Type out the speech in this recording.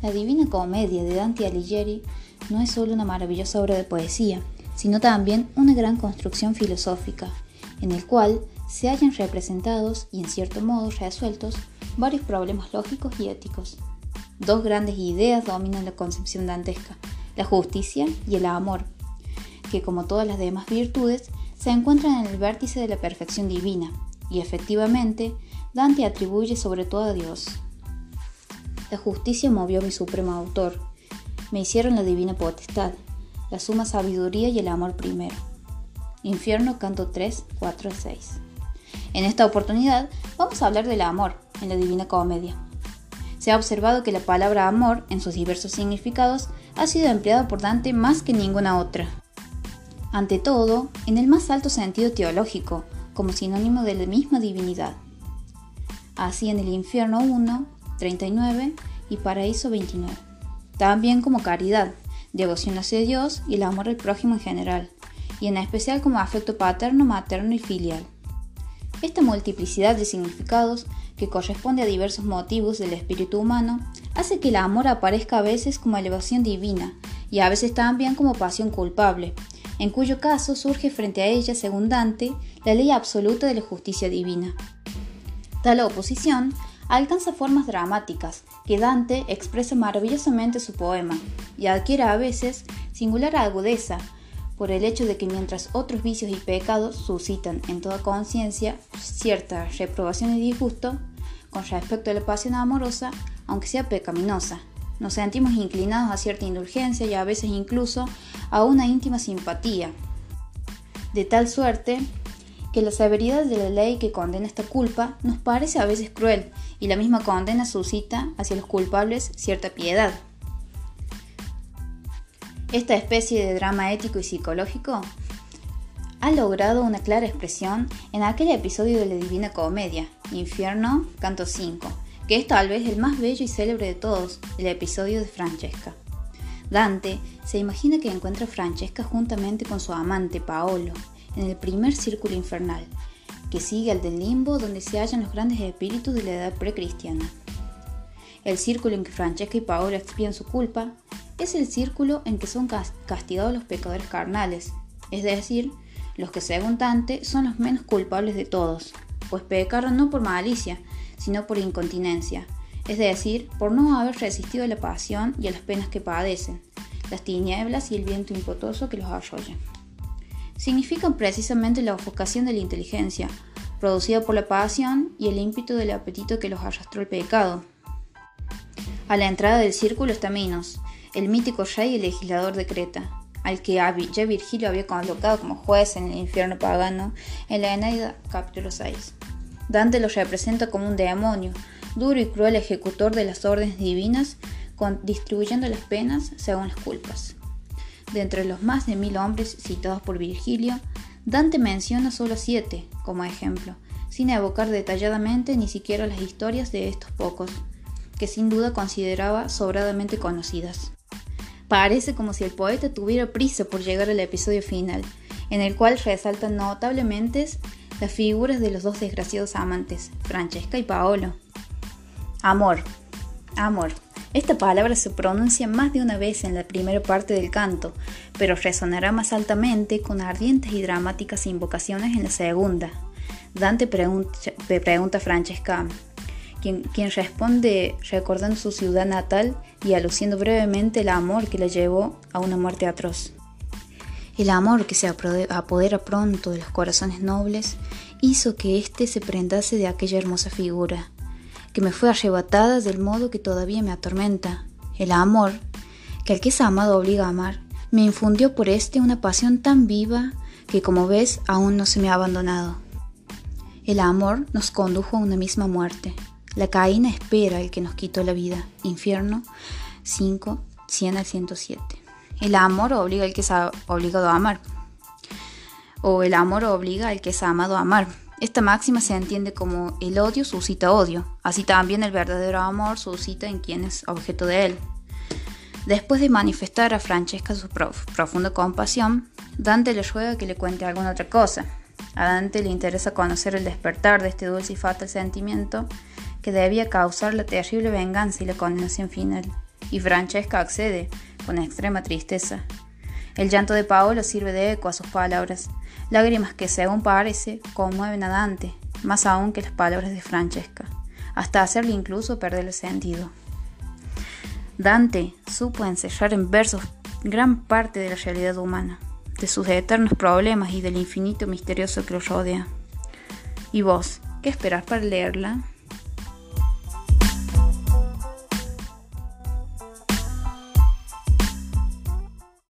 La Divina Comedia de Dante Alighieri no es solo una maravillosa obra de poesía, sino también una gran construcción filosófica, en el cual se hallan representados y en cierto modo resueltos varios problemas lógicos y éticos. Dos grandes ideas dominan la concepción dantesca, la justicia y el amor, que como todas las demás virtudes se encuentran en el vértice de la perfección divina, y efectivamente Dante atribuye sobre todo a Dios. La justicia movió a mi supremo autor, me hicieron la divina potestad, la suma sabiduría y el amor primero. Infierno, canto 3, 4 6. En esta oportunidad vamos a hablar del amor en la Divina Comedia. Se ha observado que la palabra amor, en sus diversos significados, ha sido empleada por Dante más que ninguna otra. Ante todo, en el más alto sentido teológico, como sinónimo de la misma divinidad. Así en el infierno 1, 39 y paraíso 29. También como caridad, devoción hacia Dios y el amor al prójimo en general, y en especial como afecto paterno, materno y filial. Esta multiplicidad de significados, que corresponde a diversos motivos del espíritu humano, hace que el amor aparezca a veces como elevación divina y a veces también como pasión culpable, en cuyo caso surge frente a ella, según Dante, la ley absoluta de la justicia divina. Tal oposición alcanza formas dramáticas que Dante expresa maravillosamente su poema y adquiere a veces singular agudeza por el hecho de que mientras otros vicios y pecados suscitan en toda conciencia cierta reprobación y disgusto con respecto a la pasión amorosa, aunque sea pecaminosa, nos sentimos inclinados a cierta indulgencia y a veces incluso a una íntima simpatía, de tal suerte que la severidad de la ley que condena esta culpa nos parece a veces cruel y la misma condena suscita hacia los culpables cierta piedad. Esta especie de drama ético y psicológico ha logrado una clara expresión en aquel episodio de la Divina Comedia, Infierno, Canto 5, que es tal vez el más bello y célebre de todos, el episodio de Francesca. Dante se imagina que encuentra a Francesca juntamente con su amante Paolo en el primer círculo infernal, que sigue al del limbo donde se hallan los grandes espíritus de la edad precristiana. El círculo en que Francesca y Paolo expian su culpa es el círculo en que son castigados los pecadores carnales, es decir, los que según Dante son los menos culpables de todos, pues pecaron no por malicia, sino por incontinencia, es decir, por no haber resistido a la pasión y a las penas que padecen, las tinieblas y el viento impotoso que los arrollan. Significan precisamente la ofuscación de la inteligencia, producida por la pasión y el ímpetu del apetito que los arrastró al pecado. A la entrada del círculo está Minos, el mítico rey y legislador de Creta, al que ya Virgilio había colocado como juez en el infierno pagano en la Eneida capítulo 6. Dante lo representa como un demonio, duro y cruel ejecutor de las órdenes divinas, distribuyendo las penas según las culpas. De entre los más de mil hombres citados por Virgilio, Dante menciona solo siete como ejemplo, sin evocar detalladamente ni siquiera las historias de estos pocos, que sin duda consideraba sobradamente conocidas. Parece como si el poeta tuviera prisa por llegar al episodio final, en el cual resaltan notablemente las figuras de los dos desgraciados amantes, Francesca y Paolo. Amor. Amor. Esta palabra se pronuncia más de una vez en la primera parte del canto, pero resonará más altamente con ardientes y dramáticas invocaciones en la segunda. Dante pregunta, a Francesca, quien, responde recordando su ciudad natal y aluciendo brevemente el amor que le llevó a una muerte atroz. El amor que se apodera pronto de los corazones nobles hizo que éste se prendase de aquella hermosa figura, que me fue arrebatada del modo que todavía me atormenta. El amor, que al que es amado obliga a amar, me infundió por éste una pasión tan viva que como ves aún no se me ha abandonado. El amor nos condujo a una misma muerte. La caína espera el que nos quitó la vida. Infierno 5, 100 al 107. El amor obliga al que es obligado a amar. O el amor obliga al que es amado a amar. Esta máxima se entiende como el odio suscita odio. Así también el verdadero amor suscita en quien es objeto de él. Después de manifestar a Francesca su profunda compasión, Dante le ruega que le cuente alguna otra cosa. A Dante le interesa conocer el despertar de este dulce y fatal sentimiento que debía causar la terrible venganza y la condenación final. y Francesca accede, con extrema tristeza. El llanto de Paolo sirve de eco a sus palabras, lágrimas que, según parece, conmueven a Dante, más aún que las palabras de Francesca, hasta hacerle incluso perder el sentido. Dante supo encerrar en versos gran parte de la realidad humana, de sus eternos problemas y del infinito misterioso que lo rodea. ¿Y vos, qué esperás para leerla?